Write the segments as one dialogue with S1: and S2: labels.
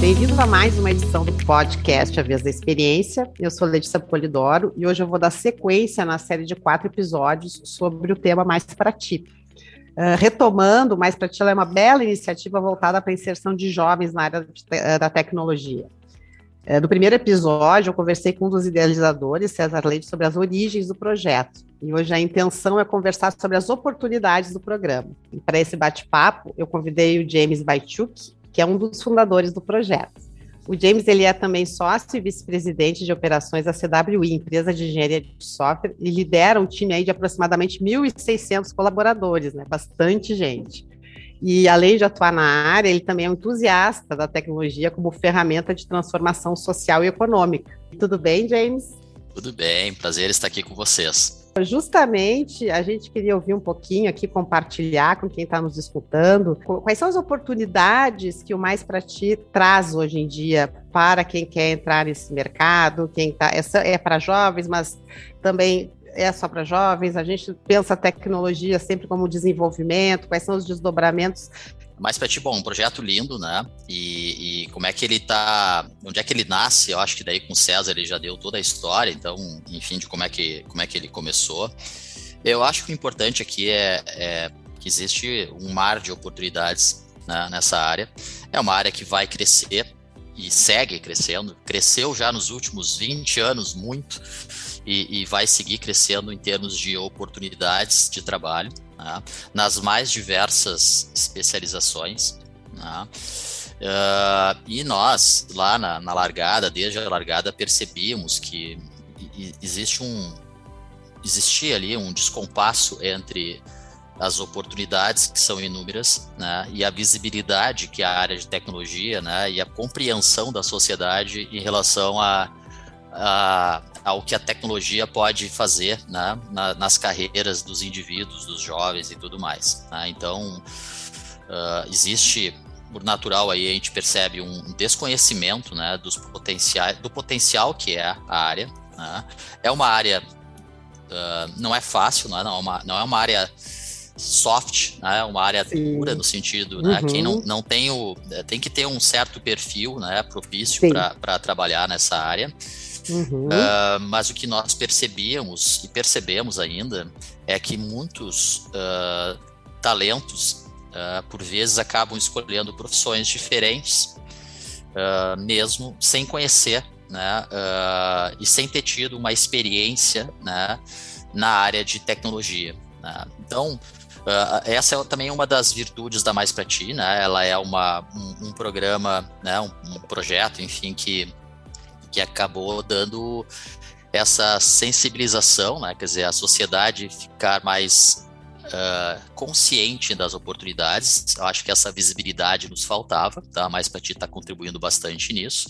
S1: Bem-vindos a mais uma edição do podcast A Vez da Experiência. Eu sou Letícia Polidoro e hoje eu vou dar sequência na série de quatro episódios sobre o tema Mais para Ti. Uh, retomando, Mais para Ti é uma bela iniciativa voltada para a inserção de jovens na área de, uh, da tecnologia. Uh, no primeiro episódio, eu conversei com um dos idealizadores, César Leite, sobre as origens do projeto. E hoje a intenção é conversar sobre as oportunidades do programa. Para esse bate-papo, eu convidei o James Baichuk, que é um dos fundadores do projeto. O James ele é também sócio e vice-presidente de operações da CWI, empresa de engenharia de software, e lidera um time aí de aproximadamente 1.600 colaboradores, né? Bastante gente. E além de atuar na área, ele também é um entusiasta da tecnologia como ferramenta de transformação social e econômica. Tudo bem, James?
S2: Tudo bem, prazer estar aqui com vocês.
S1: Justamente, a gente queria ouvir um pouquinho aqui, compartilhar com quem está nos escutando, quais são as oportunidades que o Mais para Ti traz hoje em dia para quem quer entrar nesse mercado, quem tá, essa é para jovens, mas também é só para jovens, a gente pensa a tecnologia sempre como desenvolvimento, quais são os desdobramentos
S2: para ti, bom, um projeto lindo, né? E, e, como é que ele tá, onde é que ele nasce? Eu acho que daí com o César ele já deu toda a história, então, enfim, de como é que, como é que ele começou. Eu acho que o importante aqui é, é que existe um mar de oportunidades né, nessa área. É uma área que vai crescer e segue crescendo. Cresceu já nos últimos 20 anos muito e, e vai seguir crescendo em termos de oportunidades de trabalho né, nas mais diversas especializações. Né, uh, e nós, lá na, na, largada, desde a largada, percebíamos que existe um existia ali um descompasso entre as oportunidades que são inúmeras, né, e a visibilidade que a área de tecnologia, né, e a compreensão da sociedade em relação a, a ao que a tecnologia pode fazer né, na, nas carreiras dos indivíduos, dos jovens e tudo mais. Né? Então, uh, existe, por natural, aí a gente percebe um desconhecimento né, dos potenciais, do potencial que é a área. Né? É uma área, uh, não é fácil, não é, não é, uma, não é uma área soft, né? Uma área Sim. dura no sentido, né? Uhum. Quem não, não tem o tem que ter um certo perfil, né? Propício para trabalhar nessa área. Uhum. Uh, mas o que nós percebíamos e percebemos ainda é que muitos uh, talentos, uh, por vezes, acabam escolhendo profissões diferentes, mesmo sem conhecer né, e sem ter tido uma experiência né, na área de tecnologia. Né? Então, Uh, essa é também uma das virtudes da Mais Pra Ti, né? Ela é uma, um, um programa, né? Um, um, projeto, enfim, que que acabou dando essa sensibilização, né? quer dizer, a sociedade ficar mais uh, consciente das oportunidades. Eu acho que essa visibilidade nos faltava, tá? mais para ti está contribuindo bastante nisso.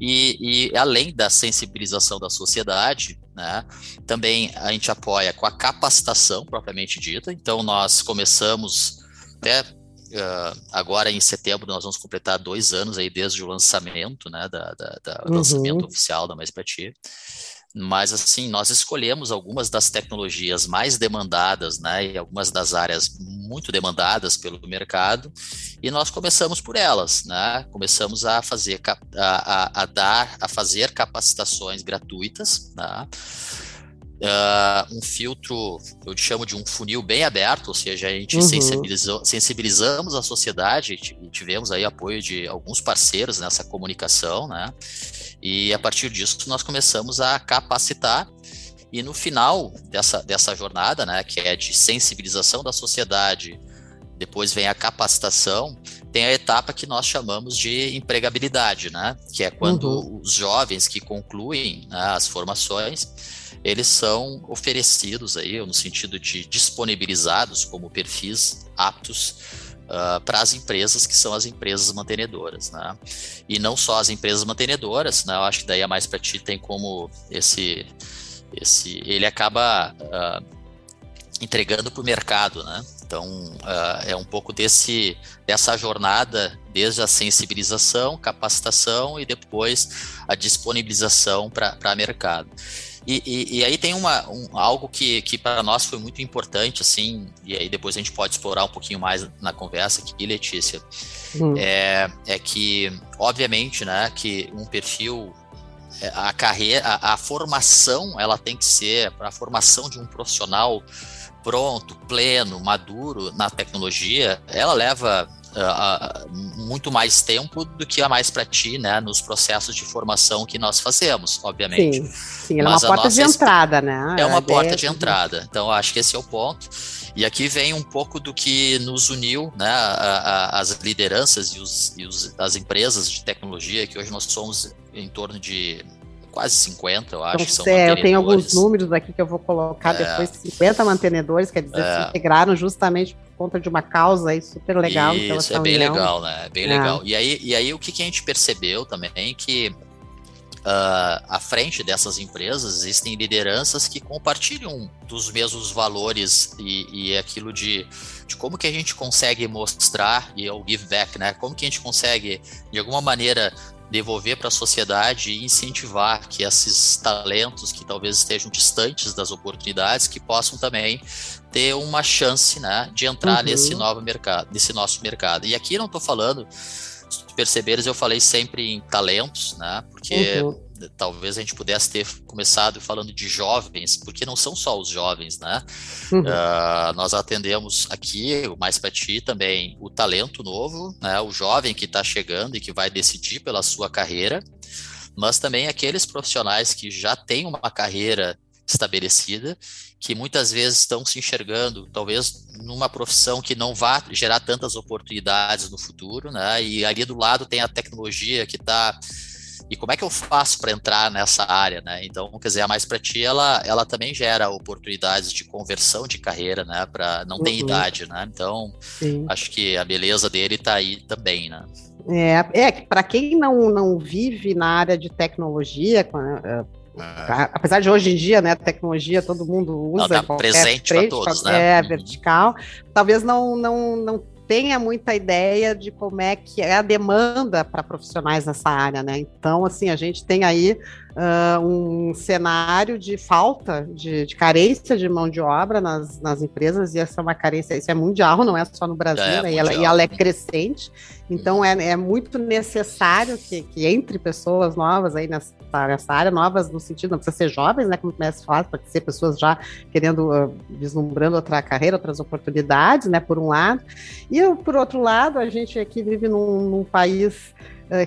S2: E, e, além da sensibilização da sociedade, né, também a gente apoia com a capacitação propriamente dita. Então, nós começamos até Uh, agora em setembro nós vamos completar dois anos aí desde o lançamento, né, da, da, da uhum. lançamento oficial da Mais Pra Ti. Mas assim, nós escolhemos algumas das tecnologias mais demandadas, né, e algumas das áreas muito demandadas pelo mercado, e nós começamos por elas, né? Começamos a fazer a, a, a dar, a fazer capacitações gratuitas, né? Uh, um filtro, eu chamo de um funil bem aberto, ou seja, a gente uhum. sensibilizou, sensibilizamos a sociedade e tivemos aí apoio de alguns parceiros nessa comunicação, né? E a partir disso nós começamos a capacitar e no final dessa, dessa jornada, né, que é de sensibilização da sociedade, depois vem a capacitação, tem a etapa que nós chamamos de empregabilidade, né, que é quando uhum. os jovens que concluem né, as formações eles são oferecidos aí, no sentido de disponibilizados como perfis aptos uh, para as empresas que são as empresas mantenedoras, né? E não só as empresas mantenedoras, né? Eu acho que daí a Mais Para Ti tem como esse, esse, ele acaba uh, entregando para o mercado, né? Então uh, é um pouco desse dessa jornada desde a sensibilização, capacitação e depois a disponibilização para mercado. E, e, e aí tem uma, um, algo que, que para nós foi muito importante, assim, e aí depois a gente pode explorar um pouquinho mais na conversa aqui, Letícia, hum. é, é que, obviamente, né, que um perfil é, a carreira, a, a, formação, ela tem que ser para a formação de um profissional pronto, pleno, maduro na tecnologia, ela leva uh, muito mais tempo do que a mais para ti, né, nos processos de formação que nós fazemos, obviamente.
S1: Sim, sim ela é uma porta de entrada, né?
S2: É uma a porta de entrada. Então, acho que esse é o ponto. E aqui vem um pouco do que nos uniu, né, a, a, as lideranças e, os, e os, as empresas de tecnologia, que hoje nós somos em torno de quase 50, eu acho.
S1: São é, eu tenho alguns números aqui que eu vou colocar é, depois, 50 mantenedores, quer dizer, é, se integraram justamente por conta de uma causa aí super legal.
S2: Isso, é bem união. legal, né? É bem é. legal. E aí, e aí o que, que a gente percebeu também é que uh, à frente dessas empresas existem lideranças que compartilham dos mesmos valores e, e aquilo de, de como que a gente consegue mostrar, e é o give back, né? Como que a gente consegue, de alguma maneira, devolver para a sociedade e incentivar que esses talentos que talvez estejam distantes das oportunidades que possam também ter uma chance né, de entrar uhum. nesse novo mercado, nesse nosso mercado. E aqui não estou falando, se perceberes, eu falei sempre em talentos, né? Porque uhum talvez a gente pudesse ter começado falando de jovens, porque não são só os jovens, né? Uhum. Uh, nós atendemos aqui, mais para ti também, o talento novo, né? O jovem que está chegando e que vai decidir pela sua carreira, mas também aqueles profissionais que já têm uma carreira estabelecida, que muitas vezes estão se enxergando, talvez numa profissão que não vá gerar tantas oportunidades no futuro, né? E ali do lado tem a tecnologia que está e como é que eu faço para entrar nessa área, né? Então, quer dizer, a Mais para Ti, ela, ela também gera oportunidades de conversão de carreira, né? Para não uhum. tem idade, né? Então, Sim. acho que a beleza dele está aí também, né?
S1: É, é para quem não, não vive na área de tecnologia, é, é. Apesar de hoje em dia, né, a tecnologia todo mundo usa.
S2: Ela tá presente para todos, né?
S1: É, uhum. vertical. Talvez não, não, não tenha muita ideia de como é que é a demanda para profissionais nessa área, né? Então, assim, a gente tem aí uh, um cenário de falta, de, de, carência de mão de obra nas, nas empresas, e essa é uma carência, isso é mundial, não é só no Brasil, é, né? e, ela, e, ela, é crescente, então é, é muito necessário que, que, entre pessoas novas aí nessa, nessa área, novas no sentido, não precisa ser jovens, né, como começa a falar, pode ser pessoas já querendo, uh, vislumbrando outra carreira, outras oportunidades, né, por um lado, e por outro lado, a gente aqui vive num, num país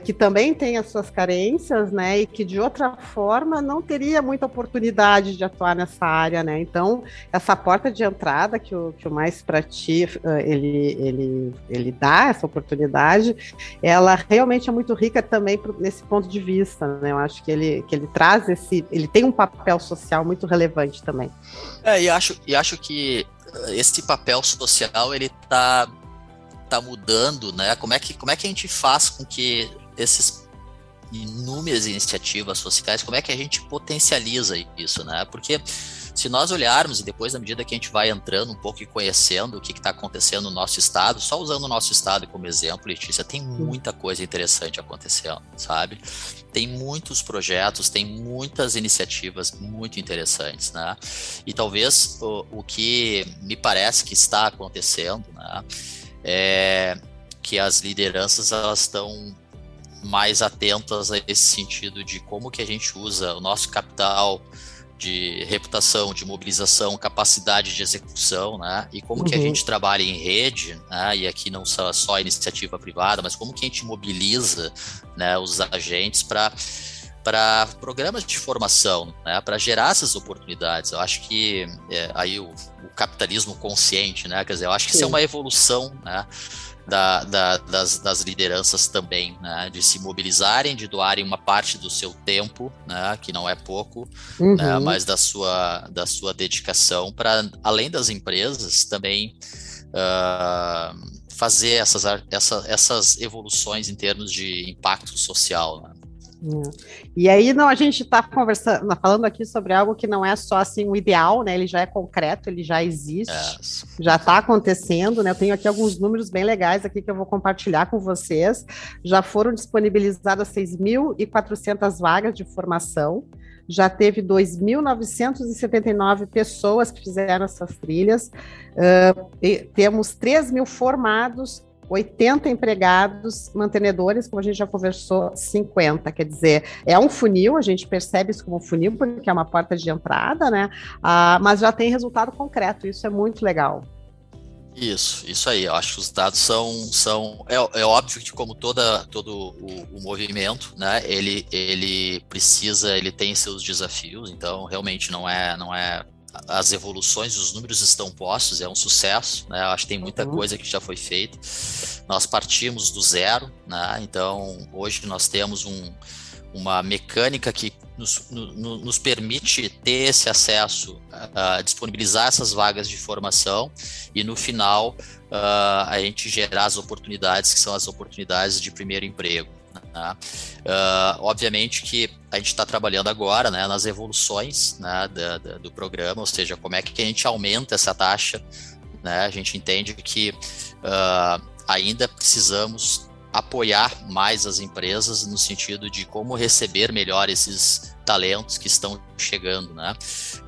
S1: que também tem as suas carências, né, e que de outra forma não teria muita oportunidade de atuar nessa área, né. Então essa porta de entrada que o, que o mais para ti eh, ele, ele, ele dá essa oportunidade, ela realmente é muito rica também nesse ponto de vista, né. Eu acho que ele que ele traz esse, ele tem um papel social muito relevante também.
S2: É, e acho e acho que eh, esse papel social ele está tá mudando, né? Como é que, como é que a gente faz com que esses inúmeras iniciativas sociais, como é que a gente potencializa isso, né? Porque se nós olharmos e depois, na medida que a gente vai entrando um pouco e conhecendo o que está acontecendo no nosso estado, só usando o nosso estado como exemplo, Letícia, tem muita coisa interessante acontecendo, sabe? Tem muitos projetos, tem muitas iniciativas muito interessantes, né? E talvez o, o que me parece que está acontecendo, né? É que as lideranças elas estão mais atentas a esse sentido de como que a gente usa o nosso capital de reputação, de mobilização, capacidade de execução, né? E como uhum. que a uhum. gente trabalha em rede, né? E aqui não só, só iniciativa privada, mas como que a gente mobiliza, né, os agentes para para programas de formação, né, para gerar essas oportunidades. Eu acho que é, aí o, o, capitalismo consciente, né, quer dizer, eu acho que Sim. isso é uma evolução, né, da, da, das, das, lideranças também, né, de se mobilizarem, de doarem uma parte do seu tempo, né, que não é pouco, né, uhum. né, mas da sua, da sua dedicação para, além das empresas, também uh, fazer essas, essa, essas evoluções em termos de impacto social.
S1: É. E aí, não, a gente está conversando, falando aqui sobre algo que não é só assim o ideal, né? Ele já é concreto, ele já existe, é. já está acontecendo, né? Eu tenho aqui alguns números bem legais aqui que eu vou compartilhar com vocês. Já foram disponibilizadas 6.400 vagas de formação, já teve 2.979 pessoas que fizeram essas trilhas, uh, temos 3 mil formados 80 empregados, mantenedores, como a gente já conversou, 50. Quer dizer, é um funil, a gente percebe isso como um funil, porque é uma porta de entrada, né? Ah, mas já tem resultado concreto, isso é muito legal.
S2: Isso, isso aí. Eu acho que os dados são. são é, é óbvio que, como toda, todo o, o, movimento, né, ele, ele precisa, ele tem seus desafios, então realmente não é, não é as evoluções, os números estão postos, é um sucesso, né? Eu acho que tem muita uhum. coisa que já foi feita. Nós partimos do zero, né? Então, hoje nós temos um, uma mecânica que nos, no, nos permite ter esse acesso, a disponibilizar essas vagas de formação e no final uh, a gente gerar as oportunidades que são as oportunidades de primeiro emprego. Né? Uh, obviamente que a gente está trabalhando agora né, nas evoluções né, da, da, do programa, ou seja, como é que a gente aumenta essa taxa. Né? A gente entende que uh, ainda precisamos apoiar mais as empresas no sentido de como receber melhor esses talentos que estão chegando, né?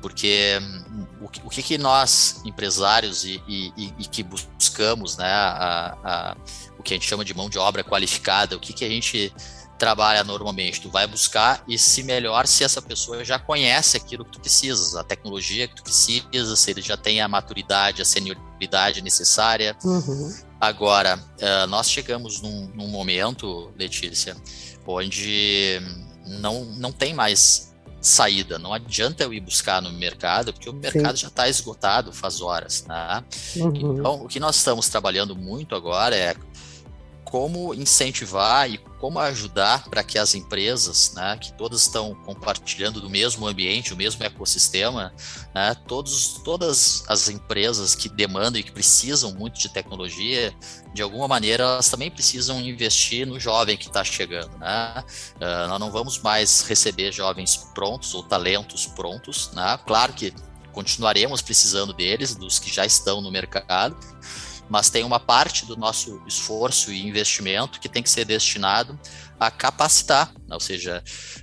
S2: Porque hum, o que, o que nós, empresários, e, e, e, que buscamos, né, a, a, o que a gente chama de mão de obra qualificada, o que, que a gente trabalha normalmente, tu vai buscar e se melhor se essa pessoa já conhece aquilo que tu precisas, a tecnologia que tu precisa, se ele já tem a maturidade, a senioridade necessária. Uhum. Agora, uh, nós chegamos num, num, momento, Letícia, onde não, não tem mais saída, não adianta eu ir buscar no mercado, porque o mercado Sim. já está esgotado faz horas. Né? Uhum. Então, o que nós estamos trabalhando muito agora é como incentivar e como ajudar para que as empresas, né, que todas estão compartilhando do mesmo ambiente, o mesmo ecossistema, né, todos, todas as empresas que demandam e que precisam muito de tecnologia, de alguma maneira elas também precisam investir no jovem que está chegando. Né? Uh, nós não vamos mais receber jovens prontos ou talentos prontos, né? claro que continuaremos precisando deles, dos que já estão no mercado, mas tem uma parte do nosso esforço e investimento que tem que ser destinado a capacitar, ou seja,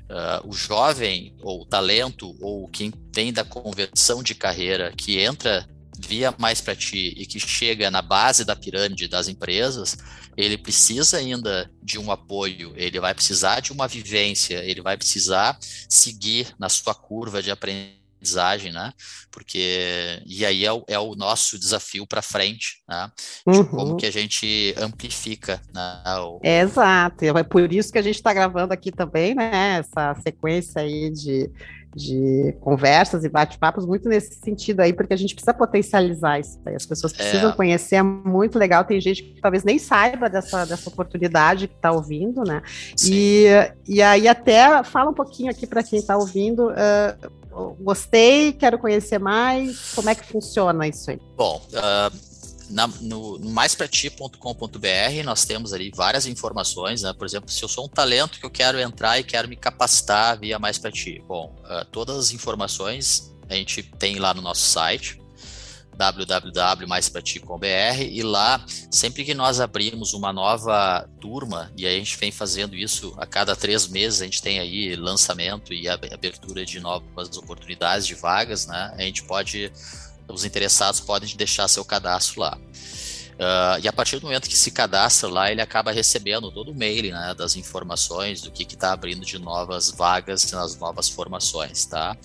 S2: uh, o jovem ou o talento ou quem tem da conversão de carreira que entra via mais para ti e que chega na base da pirâmide das empresas, ele precisa ainda de um apoio, ele vai precisar de uma vivência, ele vai precisar seguir na sua curva de aprendizagem aprendizagem, né? Porque e aí é o, é o nosso desafio para frente, né? De uhum. como que a gente amplifica, né? O...
S1: É, exato. É por isso que a gente está gravando aqui também, né? Essa sequência aí de de conversas e bate-papos muito nesse sentido aí, porque a gente precisa potencializar isso aí. As pessoas precisam é. conhecer, é muito legal. Tem gente que talvez nem saiba dessa, dessa oportunidade que está ouvindo, né? E, e aí até fala um pouquinho aqui para quem está ouvindo. Uh, gostei, quero conhecer mais. Como é que funciona isso aí?
S2: Bom, uh, na, no, no maisprati.com.br nós temos ali várias informações, né? Por exemplo, se eu sou um talento que eu quero entrar e quero me capacitar via Mais Para Ti. Bom, uh, todas as informações a gente tem lá no nosso site www.maisprati.com.br e lá, sempre que nós abrimos uma nova turma, e a gente vem fazendo isso a cada três meses, a gente tem aí lançamento e abertura de novas oportunidades de vagas, né? A gente pode, os interessados podem deixar seu cadastro lá. Uh, e a partir do momento que se cadastra lá, ele acaba recebendo todo o mail né, das informações do que está abrindo de novas vagas nas novas formações, tá?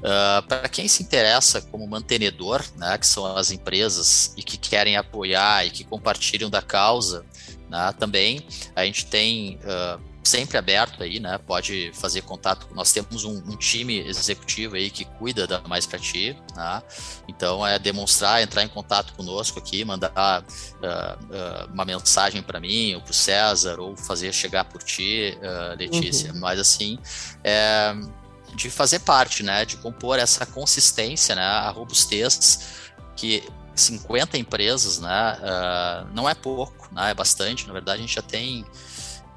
S2: Uh, para quem se interessa como mantenedor, né, que são as empresas e que querem apoiar e que compartilham da causa, né, também a gente tem uh, sempre aberto aí, né, pode fazer contato. Nós temos um, um time executivo aí que cuida da Mais para Ti, né, então é demonstrar, entrar em contato conosco aqui, mandar uh, uma mensagem para mim ou para o César ou fazer chegar por ti, Letícia. Uhum. Mas assim, é, de fazer parte, né, de compor essa consistência, né, a robustez que 50 empresas, né, uh, não é pouco, né, é bastante. Na verdade, a gente já tem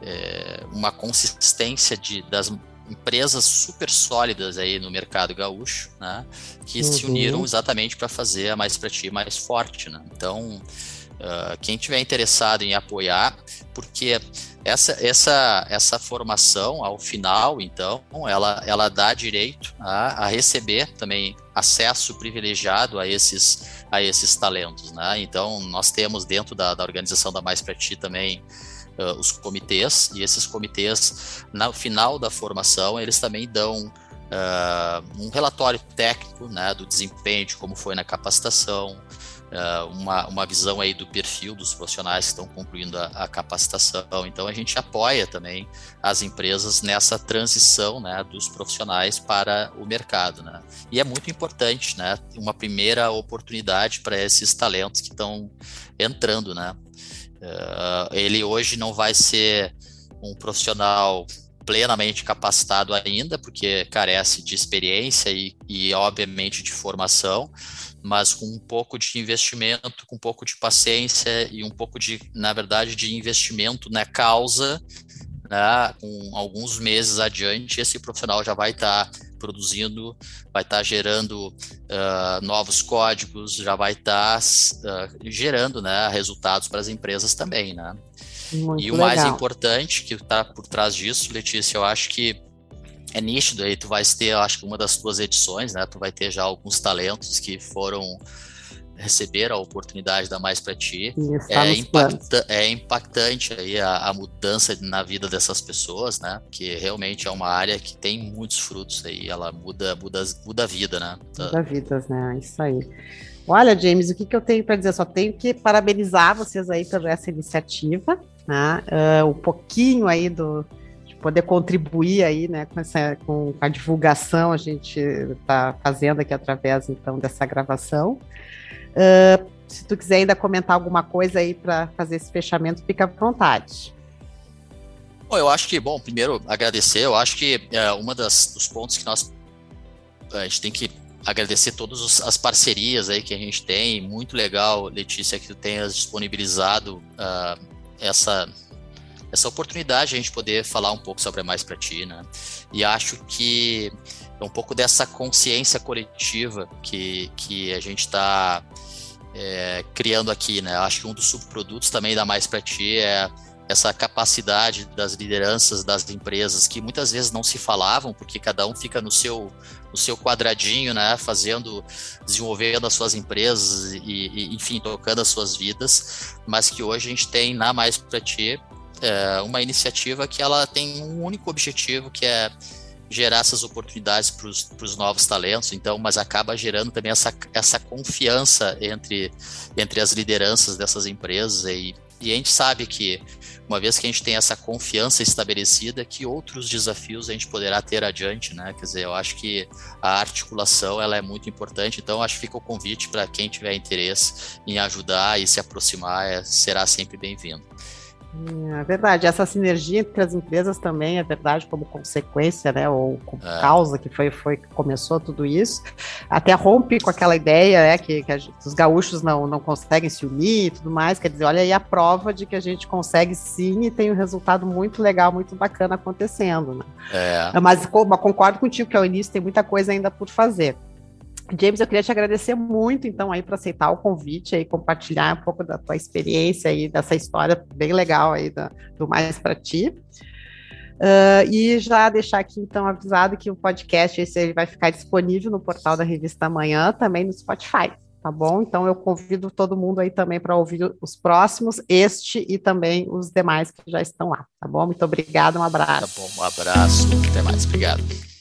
S2: é, uma consistência de, das empresas super sólidas aí no mercado gaúcho, né, que uhum. se uniram exatamente para fazer a Mais para Ti mais forte, né? Então, uh, quem tiver interessado em apoiar, porque essa, essa, essa formação, ao final, então, ela, ela dá direito a, a receber também acesso privilegiado a esses, a esses talentos, né? Então, nós temos dentro da, da organização da Mais para Ti também uh, os comitês, e esses comitês, no final da formação, eles também dão uh, um relatório técnico né, do desempenho, de como foi na capacitação, uh, uma, uma visão aí do perfil dos profissionais que estão concluindo a, a, capacitação. Então, a gente apoia também as empresas nessa transição né, dos profissionais para o mercado. Né? E é muito importante, né, uma primeira oportunidade para esses talentos que estão entrando, né? Uh, ele hoje não vai ser um profissional plenamente capacitado ainda, porque carece de experiência e, e, obviamente, de formação, mas com um pouco de investimento, com um pouco de paciência e um pouco de, na verdade, de investimento na causa, né, com alguns meses adiante, esse profissional já vai estar tá produzindo, vai estar tá gerando uh, novos códigos, já vai estar tá, uh, gerando né, resultados para as empresas também, né? Muito e o legal. mais importante que está por trás disso, Letícia, eu acho que é nítido aí, tu vais ter, eu acho que uma das tuas edições, né? Tu vai ter já alguns talentos que foram receber a oportunidade da Mais para Ti. É, impacta é, impactante aí a, a, mudança na vida dessas pessoas, né? Que realmente é uma área que tem muitos frutos aí, ela muda, muda, muda a vida, né?
S1: Muda vidas, né? É isso aí. Olha, James, o que, que eu tenho para dizer? Só tenho que parabenizar vocês aí por essa iniciativa, né? Uh, um pouquinho aí do, poder contribuir aí, né, com, essa, com a divulgação a gente está fazendo aqui através, então, dessa gravação. Uh, se tu quiser ainda comentar alguma coisa aí para fazer esse fechamento, fica à vontade.
S2: Bom, eu acho que, bom, primeiro agradecer, eu acho que é, uma das dos pontos que nós a gente tem que agradecer todas as parcerias aí que a gente tem, muito legal, Letícia, que tu tenhas disponibilizado uh, essa essa oportunidade a gente poder falar um pouco sobre a Mais para Ti, né? E acho que é um pouco dessa consciência coletiva que, que a gente está é, criando aqui, né? Acho que um dos subprodutos também da Mais para Ti é essa capacidade das lideranças das empresas que muitas vezes não se falavam porque cada um fica no seu no seu quadradinho, né, fazendo, desenvolvendo as suas empresas e, e enfim tocando as suas vidas, mas que hoje a gente tem na mais para ti é uma iniciativa que ela tem um único objetivo, que é gerar essas oportunidades para os novos talentos, então, mas acaba gerando também essa, essa confiança entre, entre as lideranças dessas empresas e, e a gente sabe que uma vez que a gente tem essa confiança estabelecida, que outros desafios a gente poderá ter adiante, né? Quer dizer, eu acho que a articulação ela é muito importante, então acho que fica o convite para quem tiver interesse em ajudar e se aproximar, é, será sempre bem-vindo.
S1: É verdade, essa sinergia entre as empresas também é verdade como consequência, né, ou como é. causa que foi, foi que começou tudo isso, até rompe com aquela ideia, né, que, que os gaúchos não, não conseguem se unir e tudo mais, quer dizer, olha aí a prova de que a gente consegue sim e tem um resultado muito legal, muito bacana acontecendo, né. É. Mas concordo contigo que ao início tem muita coisa ainda por fazer. James, eu queria te agradecer muito, então, aí, por aceitar o convite e compartilhar um pouco da tua experiência aí, dessa história bem legal aí da, do Mais para Ti. Uh, e já deixar aqui, então, avisado que o podcast esse ele vai ficar disponível no portal da Revista Amanhã, também no Spotify, tá bom? Então, eu convido todo mundo aí também para ouvir os próximos, este e também os demais que já estão lá, tá bom? Muito obrigada, um abraço.
S2: Tá bom, um abraço, até mais, obrigado.